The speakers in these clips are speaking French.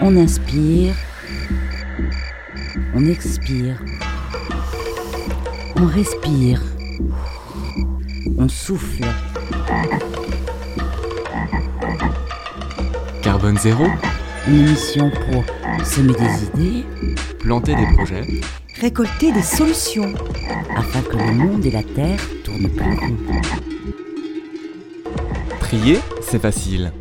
On inspire, on expire, on respire, on souffle. Carbone zéro, Une émission pour semer des idées planter des projets, récolter des solutions. afin que le monde et la terre tournent pour nous. Trier, c'est facile.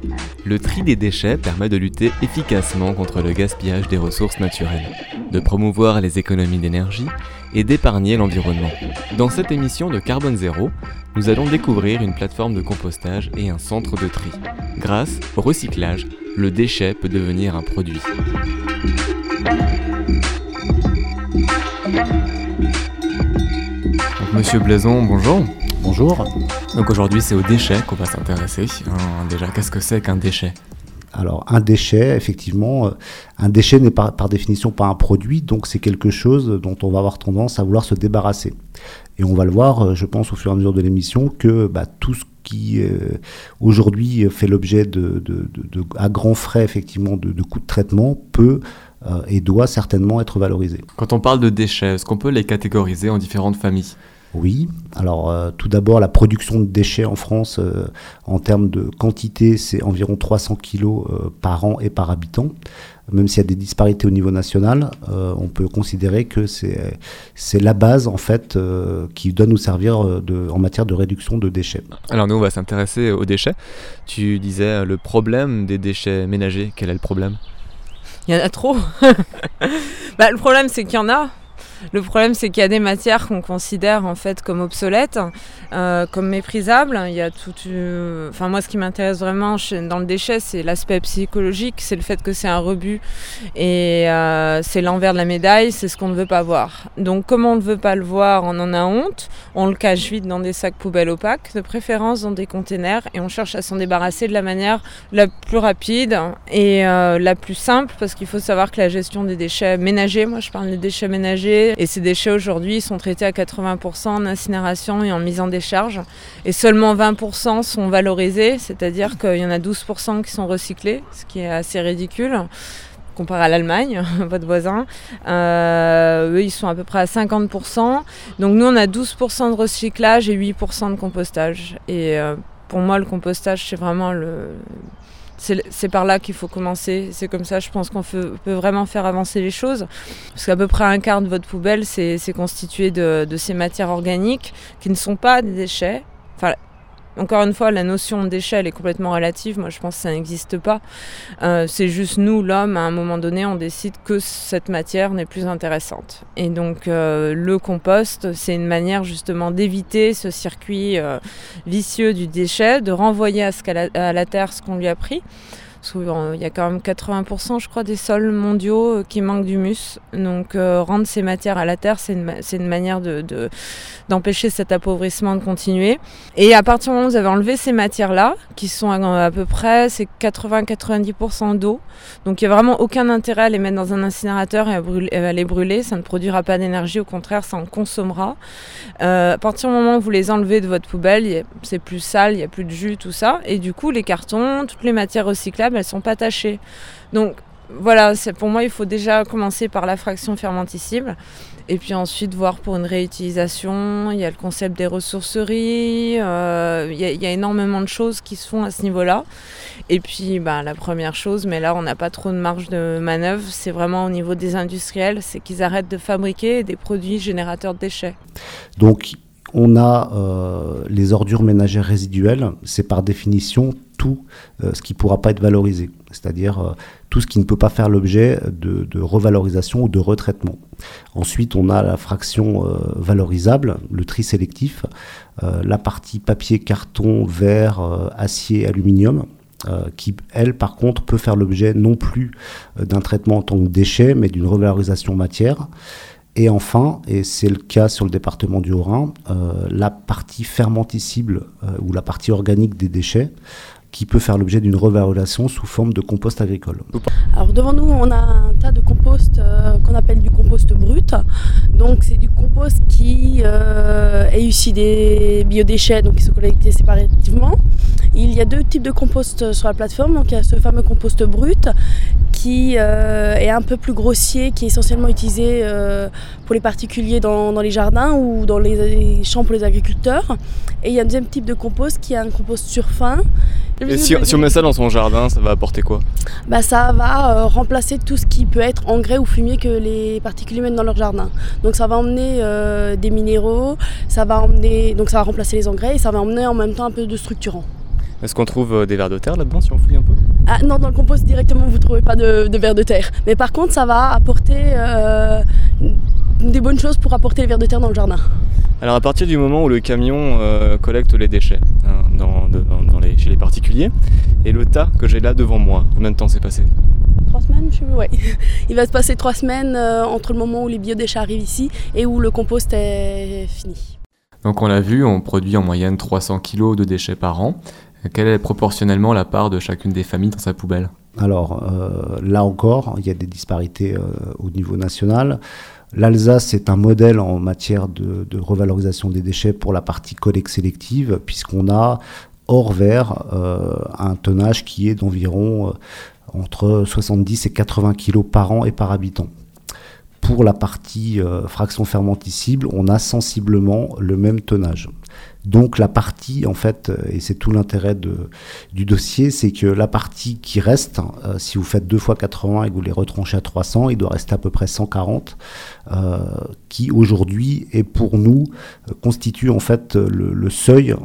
Le tri des déchets permet de lutter efficacement contre le gaspillage des ressources naturelles, de promouvoir les économies d'énergie et d'épargner l'environnement. Dans cette émission de Carbone Zéro, nous allons découvrir une plateforme de compostage et un centre de tri. Grâce au recyclage, le déchet peut devenir un produit. Monsieur Blaison, bonjour. Bonjour. Donc aujourd'hui c'est aux déchets qu'on va s'intéresser. Hein, déjà, qu'est-ce que c'est qu'un déchet? Alors un déchet, effectivement, euh, un déchet n'est par, par définition pas un produit, donc c'est quelque chose dont on va avoir tendance à vouloir se débarrasser. Et on va le voir, euh, je pense, au fur et à mesure de l'émission, que bah, tout ce qui euh, aujourd'hui fait l'objet de, de- de- de- à grands frais, effectivement, de, de coûts de traitement peut euh, et doit certainement être valorisé. Quand on parle de déchets, est-ce qu'on peut les catégoriser en différentes familles? Oui, alors euh, tout d'abord la production de déchets en France euh, en termes de quantité c'est environ 300 kilos euh, par an et par habitant. Même s'il y a des disparités au niveau national, euh, on peut considérer que c'est c'est la base en fait euh, qui doit nous servir de, en matière de réduction de déchets. Alors nous on va s'intéresser aux déchets. Tu disais le problème des déchets ménagers, quel est le problème? Il y en a trop. bah, le problème, c'est qu'il y en a. Le problème, c'est qu'il y a des matières qu'on considère en fait comme obsolètes, euh, comme méprisables. Il y a tout. Enfin, moi, ce qui m'intéresse vraiment dans le déchet, c'est l'aspect psychologique, c'est le fait que c'est un rebut et euh, c'est l'envers de la médaille, c'est ce qu'on ne veut pas voir. Donc, comme on ne veut pas le voir, on en a honte. On le cache vite dans des sacs poubelles opaques, de préférence dans des containers, et on cherche à s'en débarrasser de la manière la plus rapide et euh, la plus simple parce qu'il faut savoir que la gestion des déchets ménagers, moi je parle des déchets ménagers, et ces déchets aujourd'hui sont traités à 80% en incinération et en mise en décharge et seulement 20% sont valorisés, c'est-à-dire qu'il y en a 12% qui sont recyclés, ce qui est assez ridicule comparé à l'Allemagne, votre voisin. Euh, eux, ils sont à peu près à 50%. Donc nous, on a 12% de recyclage et 8% de compostage. Et euh, pour moi, le compostage, c'est vraiment le... C'est par là qu'il faut commencer. C'est comme ça, je pense qu'on peut, vraiment faire avancer les choses. Parce qu'à peu près un quart de votre poubelle, c'est constitué de, ces matières organiques qui ne sont pas des déchets. Encore une fois, la notion de déchet, elle est complètement relative. Moi, je pense que ça n'existe pas. Euh, c'est juste nous, l'homme, à un moment donné, on décide que cette matière n'est plus intéressante. Et donc, euh, le compost, c'est une manière justement d'éviter ce circuit euh, vicieux du déchet, de renvoyer à la terre ce qu'on lui a pris. Qu'il y a quand même 80% je crois des sols mondiaux euh, qui manquent d'humus. Donc euh, rendre ces matières à la terre, c'est une, une manière de, de- d'empêcher cet appauvrissement de continuer. Et à partir du moment où vous avez enlevé ces matières-là, qui sont à, peu près c'est 80-90% d'eau, donc il n'y a vraiment aucun intérêt à les mettre dans un incinérateur et à, brûler- à les brûler, ça ne produira pas d'énergie, au contraire ça en consommera. Euh, à partir du moment où vous les enlevez de votre poubelle, il c'est plus sale, il n'y a plus de jus, tout ça. Et du coup, les cartons, toutes les matières recyclables, elles sont pas tachées. Donc voilà, pour moi, il faut déjà commencer par la fraction fermenticible. Et puis ensuite voir pour une réutilisation. Il y a le concept des ressourceries. euh, il, y a, énormément de choses qui se font à ce niveau-là. Et puis ben, la première chose, mais là on n'a pas trop de marge de manœuvre, c'est vraiment au niveau des industriels, c'est qu'ils arrêtent de fabriquer des produits générateurs de déchets. Donc on a euh, les ordures ménagères résiduelles, c'est par définition tout euh, ce qui ne pourra pas être valorisé, c'est-à-dire euh, tout ce qui ne peut pas faire l'objet de, revalorisation ou de retraitement. Ensuite, on a la fraction euh, valorisable, le tri sélectif, la partie papier, carton, verre, acier, aluminium, qui, elle, par contre, peut faire l'objet non plus d'un traitement en tant que déchet, mais d'une revalorisation matière. Et enfin, et c'est le cas sur le département du Haut-Rhin, la partie fermenticible ou la partie organique des déchets, qui peut faire l'objet d'une revalorisation sous forme de compost agricole. Alors devant nous, on a un tas de compost euh, qu'on appelle du compost brut. Donc c'est du compost qui euh, est issu des biodéchets, donc qui sont collectés séparativement. Il y a deux types de compost sur la plateforme. Donc il y a ce fameux compost brut qui euh, est un peu plus grossier, qui est essentiellement utilisé pour les particuliers dans, les jardins ou dans les champs pour les agriculteurs. Et il y a un deuxième type de compost qui est un compost sur fin. Et si, si, on met ça dans son jardin, ça va apporter quoi? Bah, Ça va euh, remplacer tout ce qui peut être engrais ou fumier que les particuliers mettent dans leur jardin. Donc ça va emmener euh, des minéraux, ça va emmener, donc ça va remplacer les engrais et ça va emmener en même temps un peu de structurant. Est-ce qu'on trouve euh, des vers de terre là-dedans si on fouille un peu? Ah, Non, dans le compost directement vous ne trouvez pas de, de, vers de terre. Mais par contre ça va apporter des bonnes choses pour apporter les vers de terre dans le jardin. Alors à partir du moment où le camion collecte les déchets les, chez les particuliers, et le tas que j'ai là devant moi, combien de temps s'est passé Trois semaines, je sais ouais. Il va se passer trois semaines euh, entre le moment où les biodéchets arrivent ici et où le compost est fini. Donc on l'a vu, on produit en moyenne 300 kg de déchets par an. Quelle est proportionnellement la part de chacune des familles dans sa poubelle? Alors euh, là encore, il y a des disparités euh, au niveau national. L'Alsace est un modèle en matière de, de, revalorisation des déchets pour la partie collecte sélective, puisqu'on a hors vert euh, un tonnage qui est d'environ euh, entre 70 et 80 kg par an et par habitant. Pour la partie euh, fraction fermenticible, on a sensiblement le même tonnage. Donc la partie, en fait, et c'est tout l'intérêt du dossier, c'est que la partie qui reste, si vous faites 2 fois 80 et que vous les retranchez à 300, il doit rester à peu près 140, euh, qui aujourd'hui est pour nous, constitue en fait le seuil.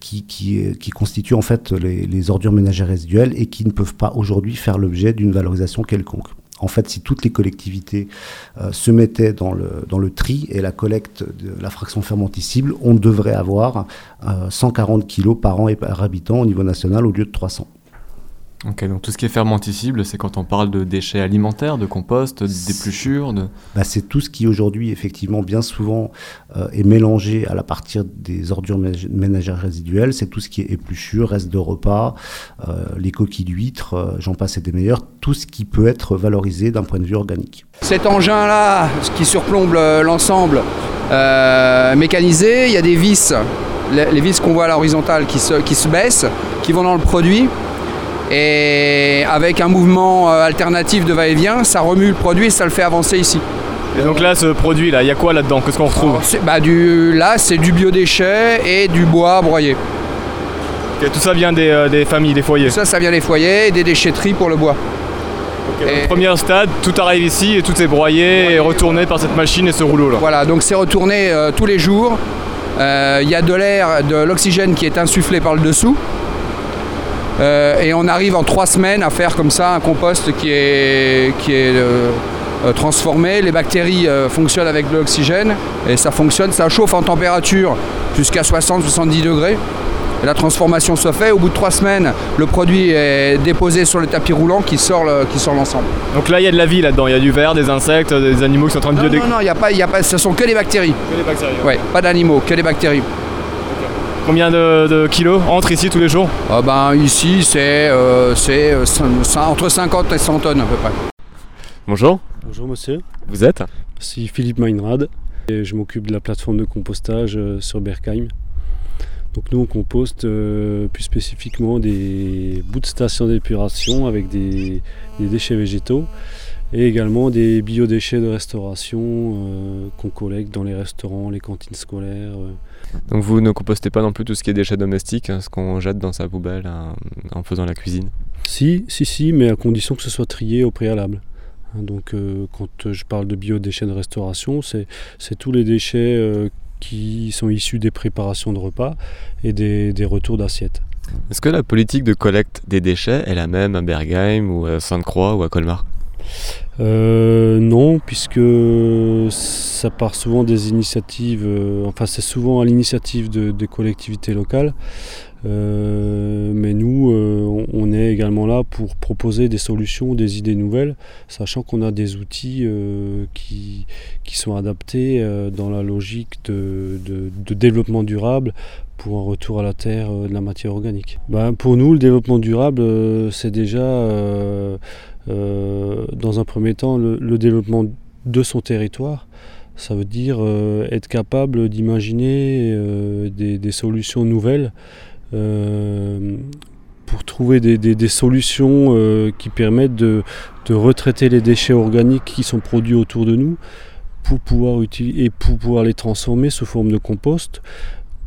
Qui, qui, qui, constitue en fait les, ordures ménagères résiduelles et qui ne peuvent pas aujourd'hui faire l'objet d'une valorisation quelconque. En fait, si toutes les collectivités euh, se mettaient dans le, dans le tri et la collecte de la fraction fermenticible, on devrait avoir euh, 140 kg par an et par habitant au niveau national au lieu de 300. Ok, donc tout ce qui est fermenticible, c'est quand on parle de déchets alimentaires, de compost, d'épluchures de... bah, C'est tout ce qui aujourd'hui, effectivement, bien souvent euh, est mélangé à la partir des ordures ménagères résiduelles. C'est tout ce qui est épluchures, restes de repas, euh, les coquilles d'huîtres, euh, j'en passe et des meilleurs, tout ce qui peut être valorisé d'un point de vue organique. Cet engin-là, qui surplombe l'ensemble euh, mécanisé, il y a des vis, les, les vis qu'on voit à l'horizontale qui se, qui se baissent, qui vont dans le produit et avec un mouvement alternatif de va-et-vient, ça remue le produit et ça le fait avancer ici. Et donc là, ce produit là, il y a quoi là-dedans? Qu'est-ce qu'on retrouve? Bah, du, Là, c'est du biodéchet et du bois broyé. Okay, tout ça vient des, euh, des, familles, des foyers? Ça, ça vient des foyers et des déchetteries pour le bois. Okay, et... Premier stade, tout arrive ici et tout est broyé et retourné par cette machine et ce rouleau là. Voilà, donc c'est retourné euh, tous les jours. Il euh, y a de l'air, de l'oxygène qui est insufflé par le dessous. Euh, et on arrive en trois semaines à faire comme ça un compost qui est, qui est euh, transformé. Les bactéries euh, fonctionnent avec de l'oxygène et ça fonctionne, ça chauffe en température jusqu'à 60-70 degrés. Et la transformation se fait. Au bout de trois semaines, le produit est déposé sur le tapis roulant qui sort l'ensemble. Donc là, il y a de la vie là-dedans. Il y a du verre, des insectes, des animaux qui sont en train de Non, non, non, il y a pas, il y a pas, ce sont que des bactéries. Que des bactéries. Ouais, pas d'animaux, que des bactéries. Combien de, de, kilos entrent ici tous les jours ah ben, Ici, c'est euh, entre 50 et 100 tonnes à peu près. Bonjour. Bonjour monsieur. Vous êtes C'est Philippe Meinrad et je m'occupe de la plateforme de compostage euh, sur Berkheim. Donc nous on composte euh, plus spécifiquement des bouts de stations d'épuration avec des, des, déchets végétaux et également des biodéchets de restauration euh, qu'on collecte dans les restaurants, les cantines scolaires. Euh. Donc vous ne compostez pas non plus tout ce qui est déchets domestiques, hein, ce qu'on jette dans sa poubelle hein, en faisant la cuisine Si, si, si, mais à condition que ce soit trié au préalable. Donc euh, quand je parle de biodéchets de restauration, c'est tous les déchets euh, qui sont issus des préparations de repas et des, des retours d'assiettes. Est-ce que la politique de collecte des déchets est la même à Bergheim ou à Sainte-Croix ou à Colmar? Euh, non, puisque ça part souvent des initiatives, euh, enfin c'est souvent à l'initiative de, des collectivités locales. Euh, mais nous, on est également là pour proposer des solutions, des idées nouvelles, sachant qu'on a des outils qui, qui, sont adaptés dans la logique de, de, développement durable pour un retour à la terre de la matière organique. Ben, pour nous, le développement durable, c'est déjà euh, dans un premier temps, le, développement de son territoire. Ça veut dire euh, être capable d'imaginer euh, des, solutions nouvelles pour trouver des, solutions qui permettent de, retraiter les déchets organiques qui sont produits autour de nous pour pouvoir et pour pouvoir les transformer sous forme de compost,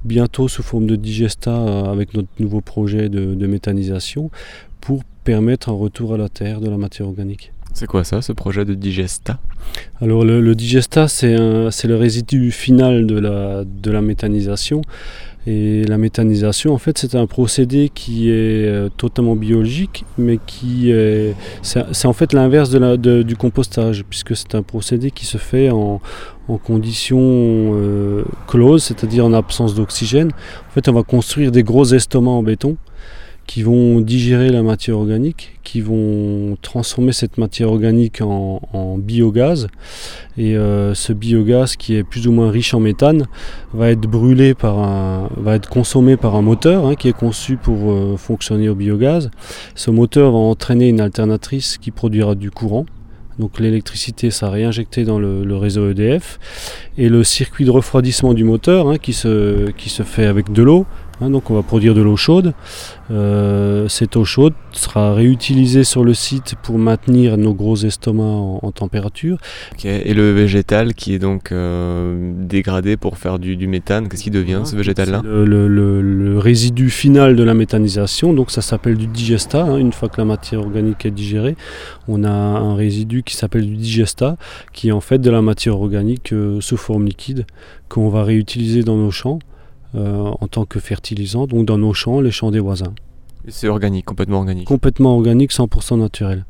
bientôt sous forme de digesta avec notre nouveau projet de, de méthanisation, pour permettre un retour à la terre de la matière organique. C'est quoi ça, ce projet de digesta? Alors le, digesta, c'est le résidu final de la, de la méthanisation. Et la méthanisation, en fait, c'est un procédé qui est euh, totalement biologique, mais qui est, c'est, en fait l'inverse du compostage, puisque c'est un procédé qui se fait en, en conditions euh, closes, c'est-à-dire en absence d'oxygène. En fait, on va construire des gros estomacs en béton qui vont digérer la matière organique, qui vont transformer cette matière organique en, biogaz. Et euh, ce biogaz, qui est plus ou moins riche en méthane, va être brûlé par un, va être consommé par un moteur hein, qui est conçu pour euh, fonctionner au biogaz. Ce moteur va entraîner une alternatrice qui produira du courant. Donc l'électricité sera réinjectée dans le, réseau EDF et le circuit de refroidissement du moteur hein, qui, se, qui se fait avec de l'eau Hein, donc on va produire de l'eau chaude. Euh, cette eau chaude sera réutilisée sur le site pour maintenir nos gros estomacs en, température. Et le végétal qui est donc euh, dégradé pour faire du, méthane, qu'est-ce qui devient ce végétal-là le, résidu final de la méthanisation, donc ça s'appelle du digesta. Hein. une fois que la matière organique est digérée, on a un résidu qui s'appelle du digesta, qui est en fait de la matière organique euh, sous forme liquide qu'on va réutiliser dans nos champs. Euh, en tant que fertilisant, donc dans nos champs, les champs des voisins. C'est organique, complètement organique Complètement organique, 100% naturel.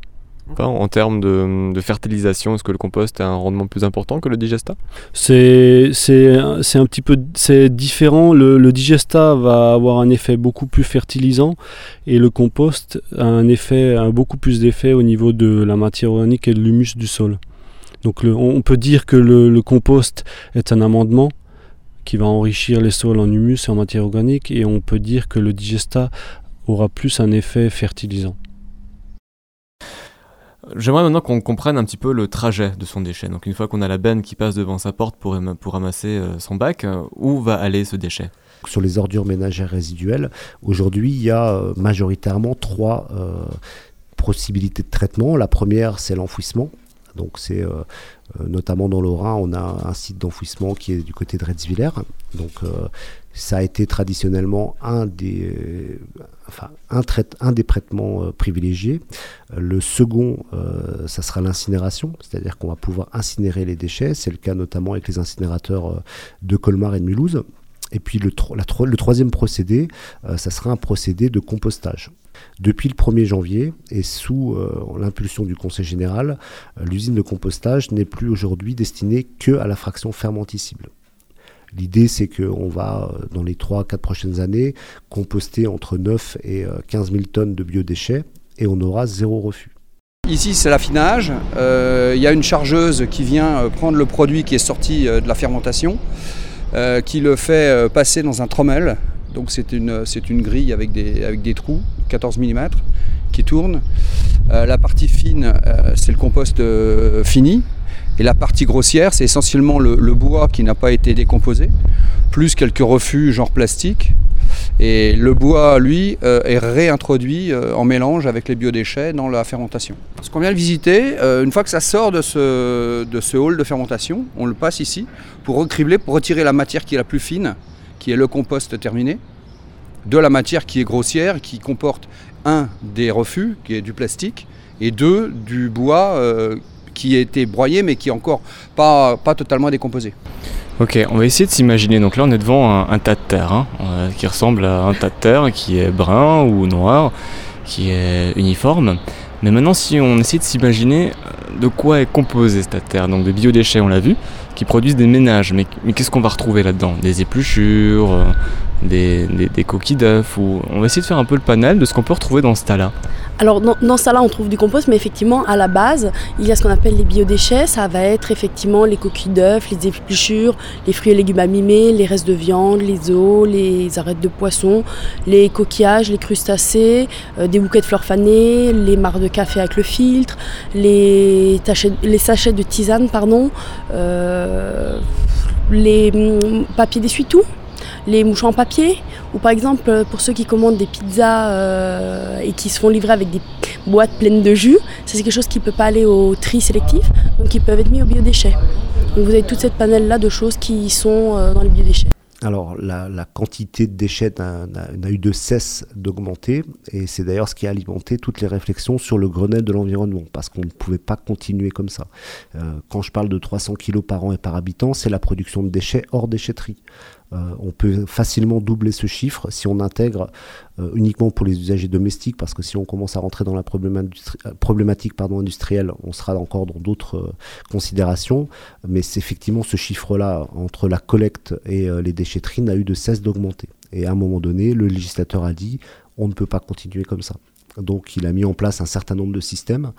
En termes de, fertilisation, est-ce que le compost a un rendement plus important que le digesta? C'est un petit peu c'est différent. Le, digesta va avoir un effet beaucoup plus fertilisant et le compost a un effet a beaucoup plus d'effet au niveau de la matière organique et de l'humus du sol. Donc on peut dire que le compost est un amendement qui va enrichir les sols en humus et en matière organique et on peut dire que le digesta aura plus un effet fertilisant. J'aimerais maintenant qu'on comprenne un petit peu le trajet de son déchet. Donc une fois qu'on a la benne qui passe devant sa porte pour, pour ramasser euh, son bac, euh, où va aller ce déchet? Sur les ordures ménagères résiduelles, aujourd'hui il y a euh, majoritairement trois possibilités de traitement. La première c'est l'enfouissement. Donc c'est euh, notamment dans le Rhin, on a un site d'enfouissement qui est du côté de Retzwiller. Donc euh, ça a été traditionnellement un des, euh, traitements privilégiés. le second, ça sera l'incinération, c'est-à-dire qu'on va pouvoir incinérer les déchets. C'est le cas notamment avec les incinérateurs de Colmar et de Mulhouse. Et puis le troisième procédé, ça sera un procédé de compostage. Depuis le 1er janvier et sous euh, l'impulsion du Conseil général, euh, l'usine de compostage n'est plus aujourd'hui destinée que à la fraction fermenticible. L'idée, c'est qu'on va, euh, dans les 3-4 prochaines années, composter entre 9 et 15 000 tonnes de biodéchets et on aura zéro refus. Ici, c'est l'affinage. Il y a une chargeuse qui vient prendre le produit qui est sorti de la fermentation, qui le fait passer dans un trommel donc c'est une, une grille avec des, avec des trous, 14 mm, qui tourne. Euh, la partie fine, euh, c'est le compost euh, fini. Et la partie grossière, c'est essentiellement le, bois qui n'a pas été décomposé, plus quelques refus genre plastique. Et le bois, lui, est réintroduit en mélange avec les biodéchets dans la fermentation. Ce qu'on vient de visiter, une fois que ça sort de ce, de ce hall de fermentation, on le passe ici pour recribler, pour retirer la matière qui est la plus fine qui est le compost terminé, de la matière qui est grossière, qui comporte un des refus, qui est du plastique, et deux du bois euh, qui a été broyé mais qui est encore pas, pas totalement décomposé. Ok, on va essayer de s'imaginer. Donc là, on est devant un, tas de terre hein, euh, qui ressemble à un tas de terre qui est brun ou noir, qui est uniforme. Mais maintenant, si on essaie de s'imaginer, de quoi est composée cette terre? Donc de biodéchets, on l'a vu, qui produisent des ménages. Mais, mais qu'est-ce qu'on va retrouver là-dedans? Des épluchures, euh, des, des- coquilles d'œufs. On va essayer de faire un peu le panel de ce qu'on peut retrouver dans ce tas-là. Alors dans, dans ça là on trouve du compost, mais effectivement à la base il y a ce qu'on appelle les biodéchets. Ça va être effectivement les coquilles d'œufs, les épluchures, les fruits et légumes abîmés, les restes de viande, les os, les arêtes de poisson, les coquillages, les crustacés, euh, des bouquets de fleurs fanées, les mares de café avec le filtre, les sachets de tisane, pardon, euh, les hum, papiers d'essuie-tout les mouchoirs en papier, ou par exemple euh, pour ceux qui commandent des pizzas euh, et qui se font livrer avec des boîtes pleines de jus, c'est quelque chose qui ne peut pas aller au tri sélectif, donc ils peuvent être mis au biodéchets. Donc vous avez toute cette panel là de choses qui sont euh, dans les biodéchets. Alors, la, quantité de déchets n'a eu de cesse d'augmenter, et c'est d'ailleurs ce qui a alimenté toutes les réflexions sur le Grenelle de l'environnement, parce qu'on ne pouvait pas continuer comme ça. Euh, quand je parle de 300 kg par an et par habitant, c'est la production de déchets hors déchetterie. Euh, on peut facilement doubler ce chiffre si on intègre euh, uniquement pour les usagers domestiques, parce que si on commence à rentrer dans la euh, problématique pardon, industrielle, on sera encore dans d'autres considérations. Mais c'est effectivement ce chiffre-là, entre la collecte et les déchetteries, n'a eu de cesse d'augmenter. Et à un moment donné, le législateur a dit on ne peut pas continuer comme ça. Donc il a mis en place un certain nombre de systèmes.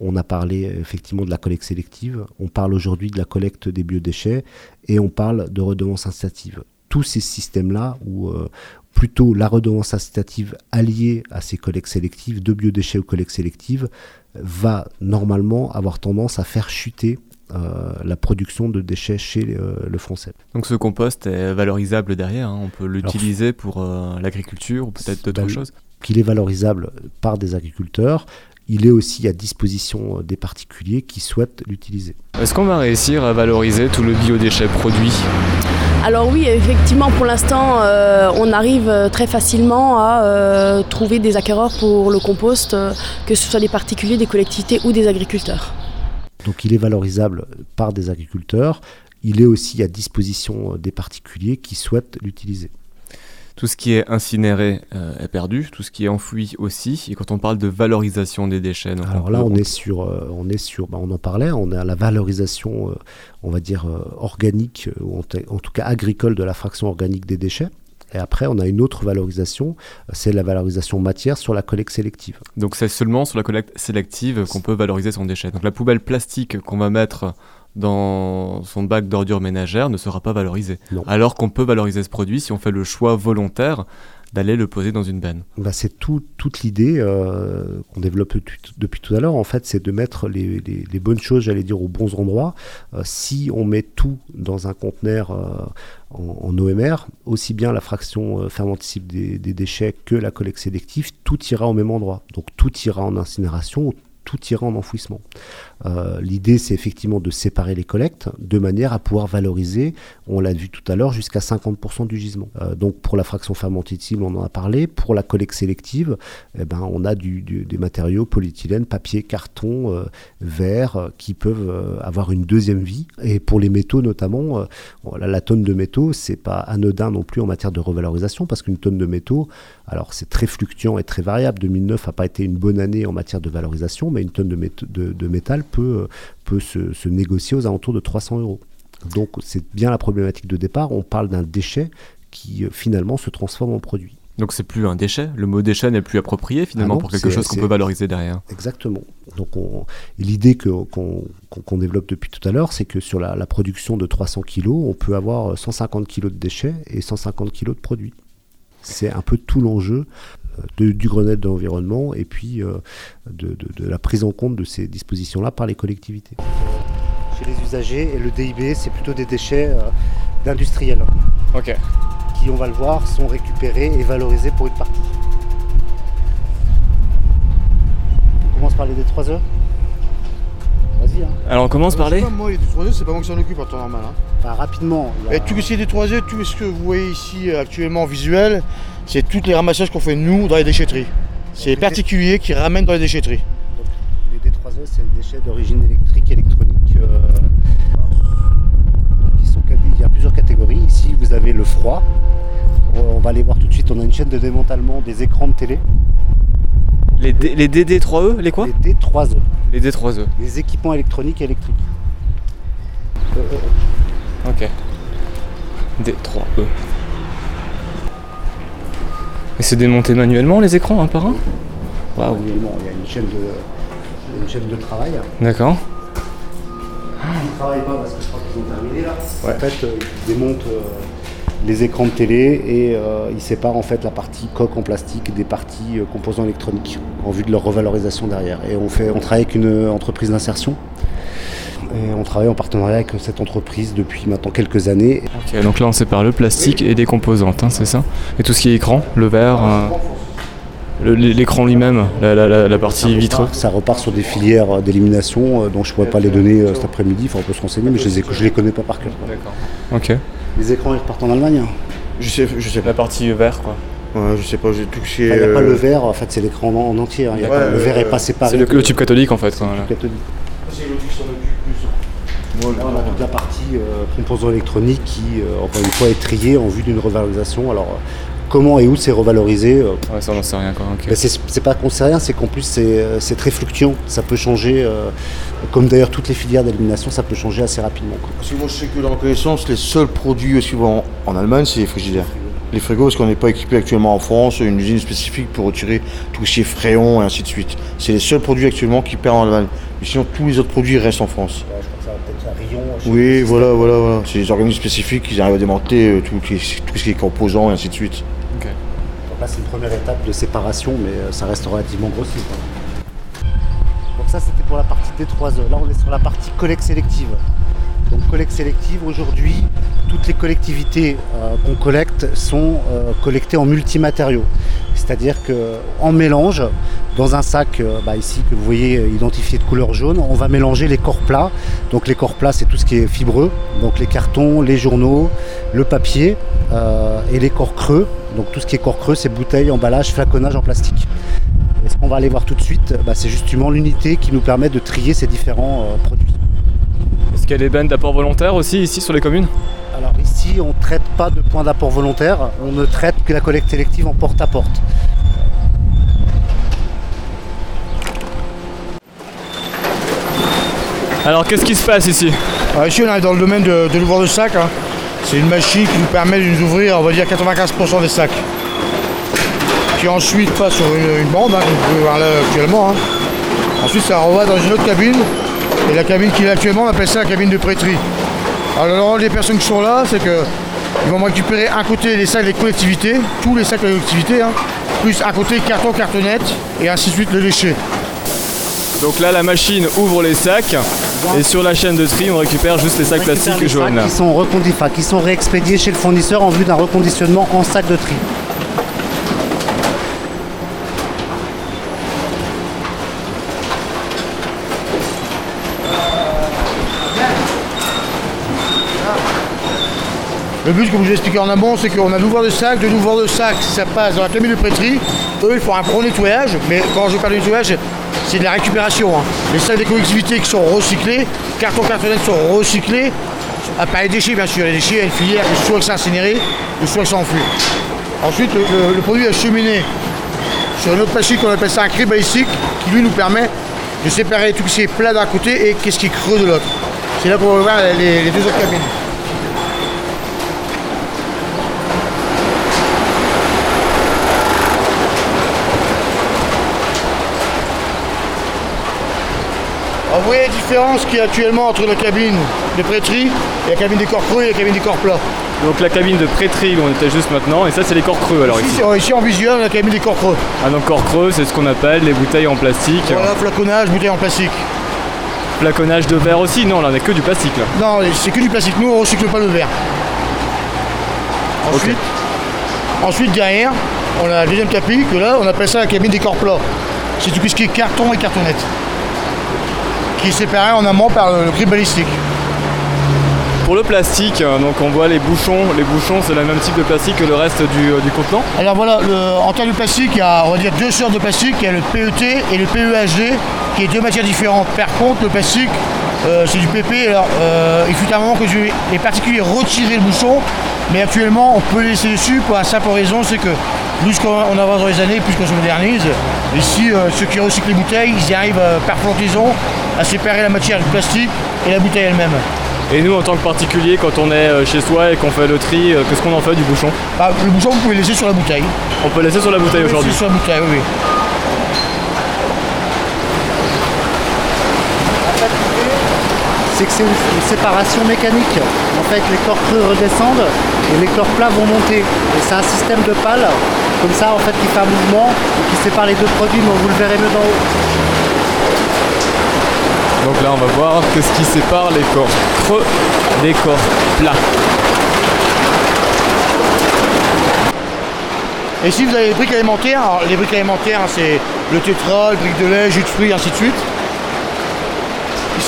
On a parlé effectivement de la collecte sélective, on parle aujourd'hui de la collecte des biodéchets et on parle de redevance incitative. Tous ces systèmes-là, ou euh, plutôt la redevance incitative alliée à ces collectes sélectives, de biodéchets ou collectes sélectives, va normalement avoir tendance à faire chuter euh, la production de déchets chez euh, le français. Donc ce compost est valorisable derrière, hein. on peut l'utiliser pour euh, l'agriculture ou peut-être d'autres Bah, choses. qu'il est valorisable par des agriculteurs, il est aussi à disposition euh, des particuliers qui souhaitent l'utiliser. Est-ce qu'on va réussir à valoriser tout le biodéchet produit? Alors oui, effectivement, pour l'instant, euh, on arrive euh, très facilement à euh, trouver des acquéreurs pour le compost, euh, que ce soit des particuliers, des collectivités ou des agriculteurs. Donc il est valorisable par des agriculteurs, il est aussi à disposition des particuliers qui souhaitent l'utiliser. Tout ce qui est incinéré euh, est perdu, tout ce qui est enfoui aussi. Et quand on parle de valorisation des déchets, donc Alors on là, peut- on est sur, euh, on est sur, bah, on en parlait, on à la valorisation, euh, on va dire organique ou en, en tout cas agricole de la fraction organique des déchets. Et après, on a une autre valorisation, c'est la valorisation matière sur la collecte sélective. Donc c'est seulement sur la collecte sélective qu'on peut valoriser son déchet. Donc la poubelle plastique qu'on va mettre dans son bac d'ordures ménagères ne sera pas valorisée. Non. Alors qu'on peut valoriser ce produit si on fait le choix volontaire d'aller le poser dans une benne. Bah, c'est tout- toute l'idée euh, qu'on développe depuis tout à l'heure, en fait, c'est de mettre les, les- les bonnes choses, j'allais dire, aux bons endroits. Euh, si on met tout dans un conteneur euh, en, en OMR, aussi bien la fraction fermenticible des, des déchets que la collecte sélective, tout ira au même endroit. Donc tout ira en incinération, tout ira en enfouissement. Euh, L'idée, c'est effectivement de séparer les collectes de manière à pouvoir valoriser, on l'a vu tout à l'heure, jusqu'à 50% du gisement. Euh, donc pour la fraction fermenticible, on en a parlé. Pour la collecte sélective, eh ben, on a des matériaux polyéthylène, papier, carton, euh, verre, qui peuvent avoir une deuxième vie. Et pour les métaux notamment, la tonne de métaux, c'est pas anodin non plus en matière de revalorisation, parce qu'une tonne de métaux, alors c'est très fluctuant et très variable. 2009 n'a pas été une bonne année en matière de valorisation, mais une tonne de- de métal peut, euh, peut se, se négocier aux alentours de 300 euros. Donc c'est bien la problématique de départ. On parle d'un déchet qui euh, finalement se transforme en produit. Donc c'est plus un déchet. Le mot déchet n'est plus approprié finalement Ah non, pour quelque chose qu'on peut valoriser derrière. Exactement. Donc l'idée qu'on qu'on développe depuis tout à l'heure, c'est que sur la, la production de 300 kg, on peut avoir 150 kg de déchets et 150 kg de produits. C'est un peu tout l'enjeu euh, de- du Grenelle de l'environnement et puis euh, de, de- de la prise en compte de ces dispositions-là par les collectivités. Chez les usagers, et le DIB, c'est plutôt des déchets euh, d'industriels Ok. qui, on va le voir, sont récupérés et valorisés pour une partie. On commence par les D3E Vas-y, hein. Alors on commence par les Moi, les 3 c'est pas moi qui s'en occupe en temps normal. Hein. Enfin, rapidement. a- Et tout ce qui est des 3 tout ce que vous voyez ici euh, actuellement en visuel, c'est tous les ramassages qu'on fait nous dans les déchetteries. C'est les particuliers qui ramènent dans les déchetteries. Les D3E, c'est des déchets d'origine électrique, électronique. euh, qui sont cat- il y a plusieurs catégories. Ici, vous avez le froid. On va aller voir tout de suite. On a une chaîne de démantèlement des écrans de télé. les, D- les DD3E, les quoi? Les D3E. Les D3E. Les équipements électroniques et électriques. Ok. D3E. Et c'est démonté manuellement les écrans un par un Waouh. Manuellement, il y a une chaîne de, une chaîne de travail. D'accord. Ils ne travaillent pas parce que je crois qu'ils ont terminé là. Ouais. En fait, euh, ils démontent euh, les écrans de télé et euh, ils séparent en fait la partie coque en plastique des parties euh, composants électroniques en vue de leur revalorisation derrière. Et on, fait, on travaille avec une entreprise d'insertion. Et on travaille en partenariat avec cette entreprise depuis maintenant quelques années. Ok, donc là on sépare le plastique et des composantes, hein, c'est ça Et tout ce qui est écran, le verre, euh, le- l'écran lui-même, la, la- la- la partie vitreux. Ça repart sur des filières euh, d'élimination euh, dont je ne pourrais pas les donner euh, cet après-midi, enfin on peut se renseigner, mais je les, je les connais pas par cœur. D'accord. Ok. Les écrans ils repartent en Allemagne. hein. Je sais, je sais pas. La partie vert quoi. Ouais, je sais pas, j'ai tout ce qui est. Enfin, Il n'y a pas euh, le verre, en fait c'est l'écran en, en entier. hein. Il y a Ouais, pas- le ouais, verre ouais. est pas séparé. C'est le, le tube catholique en fait. quoi, voilà. catholique. C'est l'autre qui s'en occupe plus. Là, on a toute la partie euh, composants électroniques qui, euh, encore une fois, est triée en vue d'une revalorisation. Alors, euh, comment et où c'est revalorisé euh, Ouais, ça on n'en sait rien quoi. ok. ben, c'est pas qu'on sait rien, c'est qu'en plus c'est très fluctuant. Ça peut changer, euh, comme d'ailleurs toutes les filières d'élimination, ça peut changer assez rapidement. quoi. Parce que moi je sais que dans ma connaissance, les seuls produits en, en Allemagne, c'est les frigidaires. Les frigos, parce qu'on n'est pas équipé actuellement en France, une usine spécifique pour retirer tout ce qui est fréon et ainsi de suite. C'est les seuls produits actuellement qui perdent en Allemagne. Mais sinon, tous les autres produits restent en France. Oui, voilà, voilà, voilà. C'est des organismes spécifiques qui arrivent à démanteler euh, tout, qui- tout ce qui est composants et ainsi de suite. Ok. Donc là, c'est une première étape de séparation, mais euh, ça reste relativement grossier. quoi. Donc ça, c'était pour la partie D3E. Là, on est sur la partie collecte sélective. Donc collecte sélective, aujourd'hui, toutes les collectivités euh, qu'on collecte sont euh, collectées en multimatériaux. C'est-à-dire qu'en mélange, dans un sac euh, bah, ici que vous voyez identifié de couleur jaune, on va mélanger les corps plats. Donc les corps plats, c'est tout ce qui est fibreux, donc les cartons, les journaux, le papier et les corps creux. Donc tout ce qui est corps creux, c'est bouteilles, emballage, flaconnage en plastique. Et ce qu'on va aller voir tout de suite, bah, c'est justement l'unité qui nous permet de trier ces différents produits. Est-ce qu'il y a des bennes d'apport volontaire aussi ici sur les communes Alors ici, on ne traite pas de points d'apport volontaire, on ne traite que la collecte sélective en porte-à-porte. Alors qu'est-ce qui se passe ici Alors ici, on est dans le domaine de, de l'ouvreur de sac. hein. C'est une machine qui nous permet de nous ouvrir, on va dire, 95% des sacs. Qui ensuite passe sur une, une bande, hein, comme vous pouvez voir là actuellement. hein. Ensuite, ça renvoie dans une autre cabine. Et la cabine qu'il a actuellement, on appelle ça la cabine de prêterie. Alors, le rôle des personnes qui sont là, c'est que ils vont récupérer un côté les sacs des collectivités, tous les sacs des collectivités, hein, plus un côté carton, cartonnette, et ainsi de suite le déchet. Donc là la machine ouvre les sacs et sur la chaîne de tri on récupère juste les sacs plastiques les jaunes. Qui sont, qui sont réexpédiés chez le fournisseur en vue d'un reconditionnement en sac de tri. Le but, comme je vous expliqué en amont, c'est qu'on a l'ouvreur de sac, de l'ouvreur de sac, ça passe dans la cabine de prêterie. Eux, ils font un gros nettoyage, mais quand je parle de nettoyage, c'est de la récupération. hein. Les sacs des collectivités qui sont recyclés, carton cartonnettes sont recyclés, à part les déchets bien sûr, les déchets, il y a une filière soit que c'est incinéré, ou soit que c'est. Ensuite, le, produit est cheminé sur une autre machine qu'on appelle ça un cri balistique, qui lui nous permet de séparer tout ce qui est plat d'un côté et qu'est-ce qui est creux de l'autre. C'est là qu'on va voir les- les deux autres cabines. Alors, vous voyez la différence qu'il y a actuellement entre la cabine de prêterie et la cabine des corps creux et la cabine des corps plats. Donc la cabine de prêterie où on était juste maintenant et ça c'est les corps creux alors Ici, ici. ici, en visuel, on a la cabine des corps creux. Ah donc corps creux c'est ce qu'on appelle les bouteilles en plastique. Voilà, flaconnage, bouteille en plastique. Flaconnage de verre aussi, non là on a que du plastique là. Non, c'est que du plastique. Nous, on recycle pas le verre. Ensuite, ensuite derrière, on a la deuxième cabine que là, on appelle ça la cabine des corps plats. C'est tout ce qui est carton et cartonnette. Qui est séparé en amont par le, grip balistique. Pour le plastique, euh, donc on voit les bouchons, les bouchons c'est le même type de plastique que le reste du, euh, du contenant. Alors voilà, le- en termes de plastique, il y a on va dire deux sortes de plastique. Il y a le PET et le PEHD, qui est deux matières différentes. Par contre, le plastique, euh, c'est du PP. Alors, euh, il fut un moment que je les particuliers retiraient le bouchon, mais actuellement, on peut le laisser dessus pour la simple raison, c'est que plus qu'on avance dans les années, plus qu'on se modernise. Ici, euh, ceux qui recyclent les bouteilles, ils y arrivent par flottaison à séparer la matière du plastique et la bouteille elle-même. Et nous, en tant que particulier, quand on est chez soi et qu'on fait le tri, qu'est-ce qu'on en fait du bouchon? Bah, le bouchon, vous pouvez le laisser sur la bouteille. On peut laisser sur la bouteille aujourd'hui. laisser sur la bouteille, oui. oui. C'est que c'est une, une séparation mécanique. En fait, les corps creux redescendent et les corps plats vont monter. Et c'est un système de pales, comme ça, en fait, qui fait un mouvement et qui sépare les deux produits, mais vous le verrez mieux d'en haut. Donc là, on va voir qu'est-ce qui sépare les corps creux des corps plats. Et ici, vous avez les briques alimentaires. Alors, les briques alimentaires, c'est le tétra, le brique de lait, jus de fruits, ainsi de suite.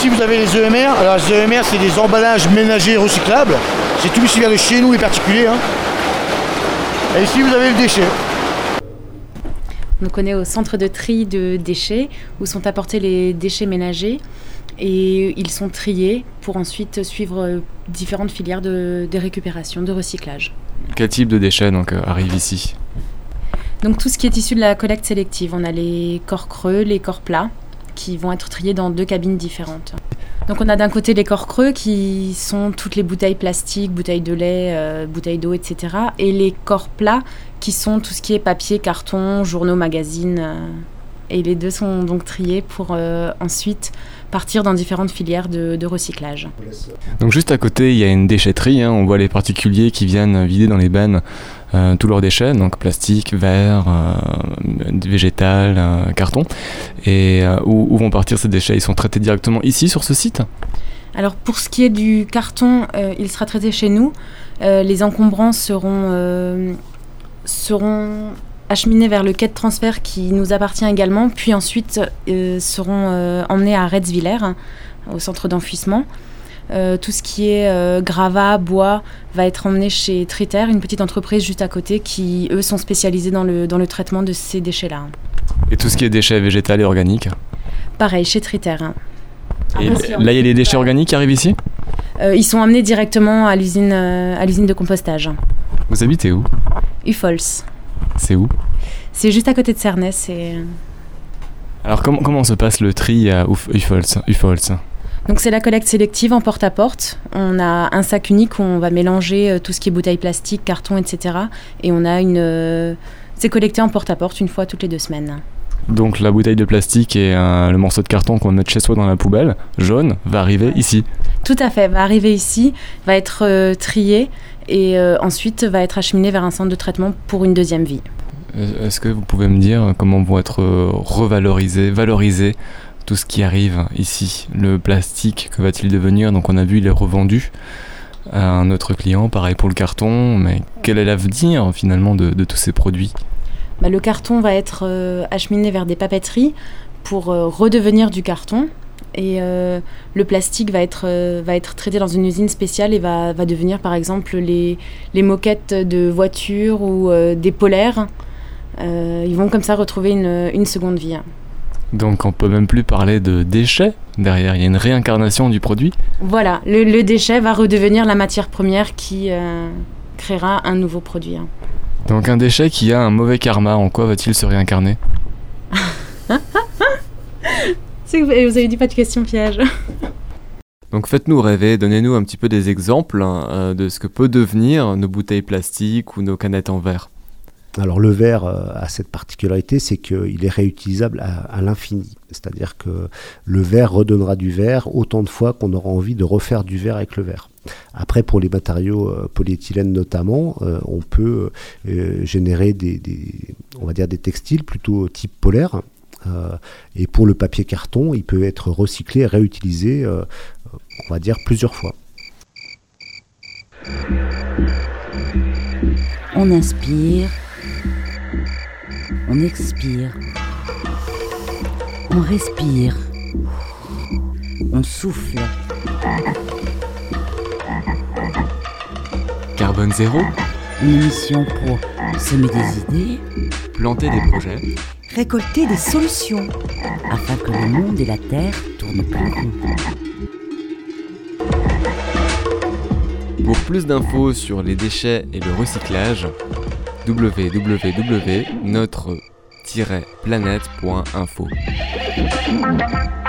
Ici, vous avez les EMR. Alors, les EMR, c'est des emballages ménagers recyclables. C'est tout ce qui vient de chez nous, les particuliers. hein. Et ici, vous avez le déchet. Donc on est au centre de tri de déchets où sont apportés les déchets ménagers et ils sont triés pour ensuite suivre euh, différentes filières de, de récupération, de recyclage. Quel type de déchets donc euh, arrive ici? Donc tout ce qui est issu de la collecte sélective, on a les corps creux, les corps plats qui vont être triés dans deux cabines différentes. Donc on a d'un côté les corps creux qui sont toutes les bouteilles plastiques, bouteilles de lait, euh, bouteilles d'eau, etc. Et les corps plats qui sont tout ce qui est papier, carton, journaux, magazines. euh, et les deux sont donc triés pour euh, ensuite partir dans différentes filières de, de recyclage. Donc juste à côté, il y a une déchetterie. hein. On voit les particuliers qui viennent vider dans les bennes euh, tous leurs déchets, donc plastique, verre, euh, végétal, euh, carton. Et euh, où, vont partir ces déchets? Ils sont traités directement ici sur ce site? Alors pour ce qui est du carton, il sera traité chez nous. Les encombrants seront, seront acheminés vers le quai de transfert qui nous appartient également, puis ensuite seront emmenés à Redsviller, hein, au centre d'enfouissement. Euh, tout ce qui est euh, gravat, bois, va être emmené chez Triter, une petite entreprise juste à côté qui, eux, sont spécialisés dans le, dans le traitement de ces déchets-là. Et tout ce qui est déchets végétaux et organiques Pareil, chez Triter. hein. Et Ah, si, là, il y a les déchets organiques qui arrivent ici? Euh, ils sont amenés directement à l'usine euh, à l'usine de compostage. Vous habitez où? Ufols. C'est où? C'est juste à côté de Cernès. Et... Alors comment, comment se passe le tri à Uf- Ufols, Ufols? Donc c'est la collecte sélective en porte-à-porte. On a un sac unique où on va mélanger euh, tout ce qui est bouteilles plastiques, carton, etc. Et on a une... euh, C'est collecté en porte-à-porte une fois toutes les deux semaines. Donc la bouteille de plastique et euh, le morceau de carton qu'on met chez soi dans la poubelle, jaune, va arriver ici. Tout à fait, va arriver ici, va être euh, trié et euh, ensuite va être acheminé vers un centre de traitement pour une deuxième vie. Est-ce que vous pouvez me dire comment vont être revalorisés, valorisés tout ce qui arrive ici Le plastique, que va-t-il devenir? Donc on a vu, il est revendu à un autre client, pareil pour le carton, mais quel est l'avenir finalement de, tous ces produits? Bah, le carton va être euh, acheminé vers des papeteries pour euh, redevenir du carton. Et euh, le plastique va être, va être traité dans une usine spéciale et va, va devenir par exemple les, les moquettes de voitures ou des polaires. Ils vont comme ça retrouver une, une seconde vie. Donc on peut même plus parler de déchets derrière, il y a une réincarnation du produit. Voilà, le, le déchet va redevenir la matière première qui euh, créera un nouveau produit. Donc un déchet qui a un mauvais karma, en quoi va-t-il se réincarner? C'est que vous vous avez dit pas de question piège. Donc faites-nous rêver, donnez-nous un petit peu des exemples hein, euh, de ce que peut devenir nos bouteilles plastiques ou nos canettes en verre. Alors le verre euh, a cette particularité, c'est qu'il est réutilisable à, l'infini. C'est-à-dire que le verre redonnera du verre autant de fois qu'on aura envie de refaire du verre avec le verre. Après, pour les matériaux euh, polyéthylène notamment, euh, on peut générer des, textiles plutôt type polaire. Et pour le papier carton, il peut être recyclé, réutilisé, on va dire plusieurs fois. On inspire. On expire. On respire. On souffle. Carbone zéro, Une émission pour semer des idées planter des projets, Récolter des solutions. afin que le monde et la terre tournent plus rond. Pour plus d'infos sur les déchets et le recyclage, www.notre-planète.info.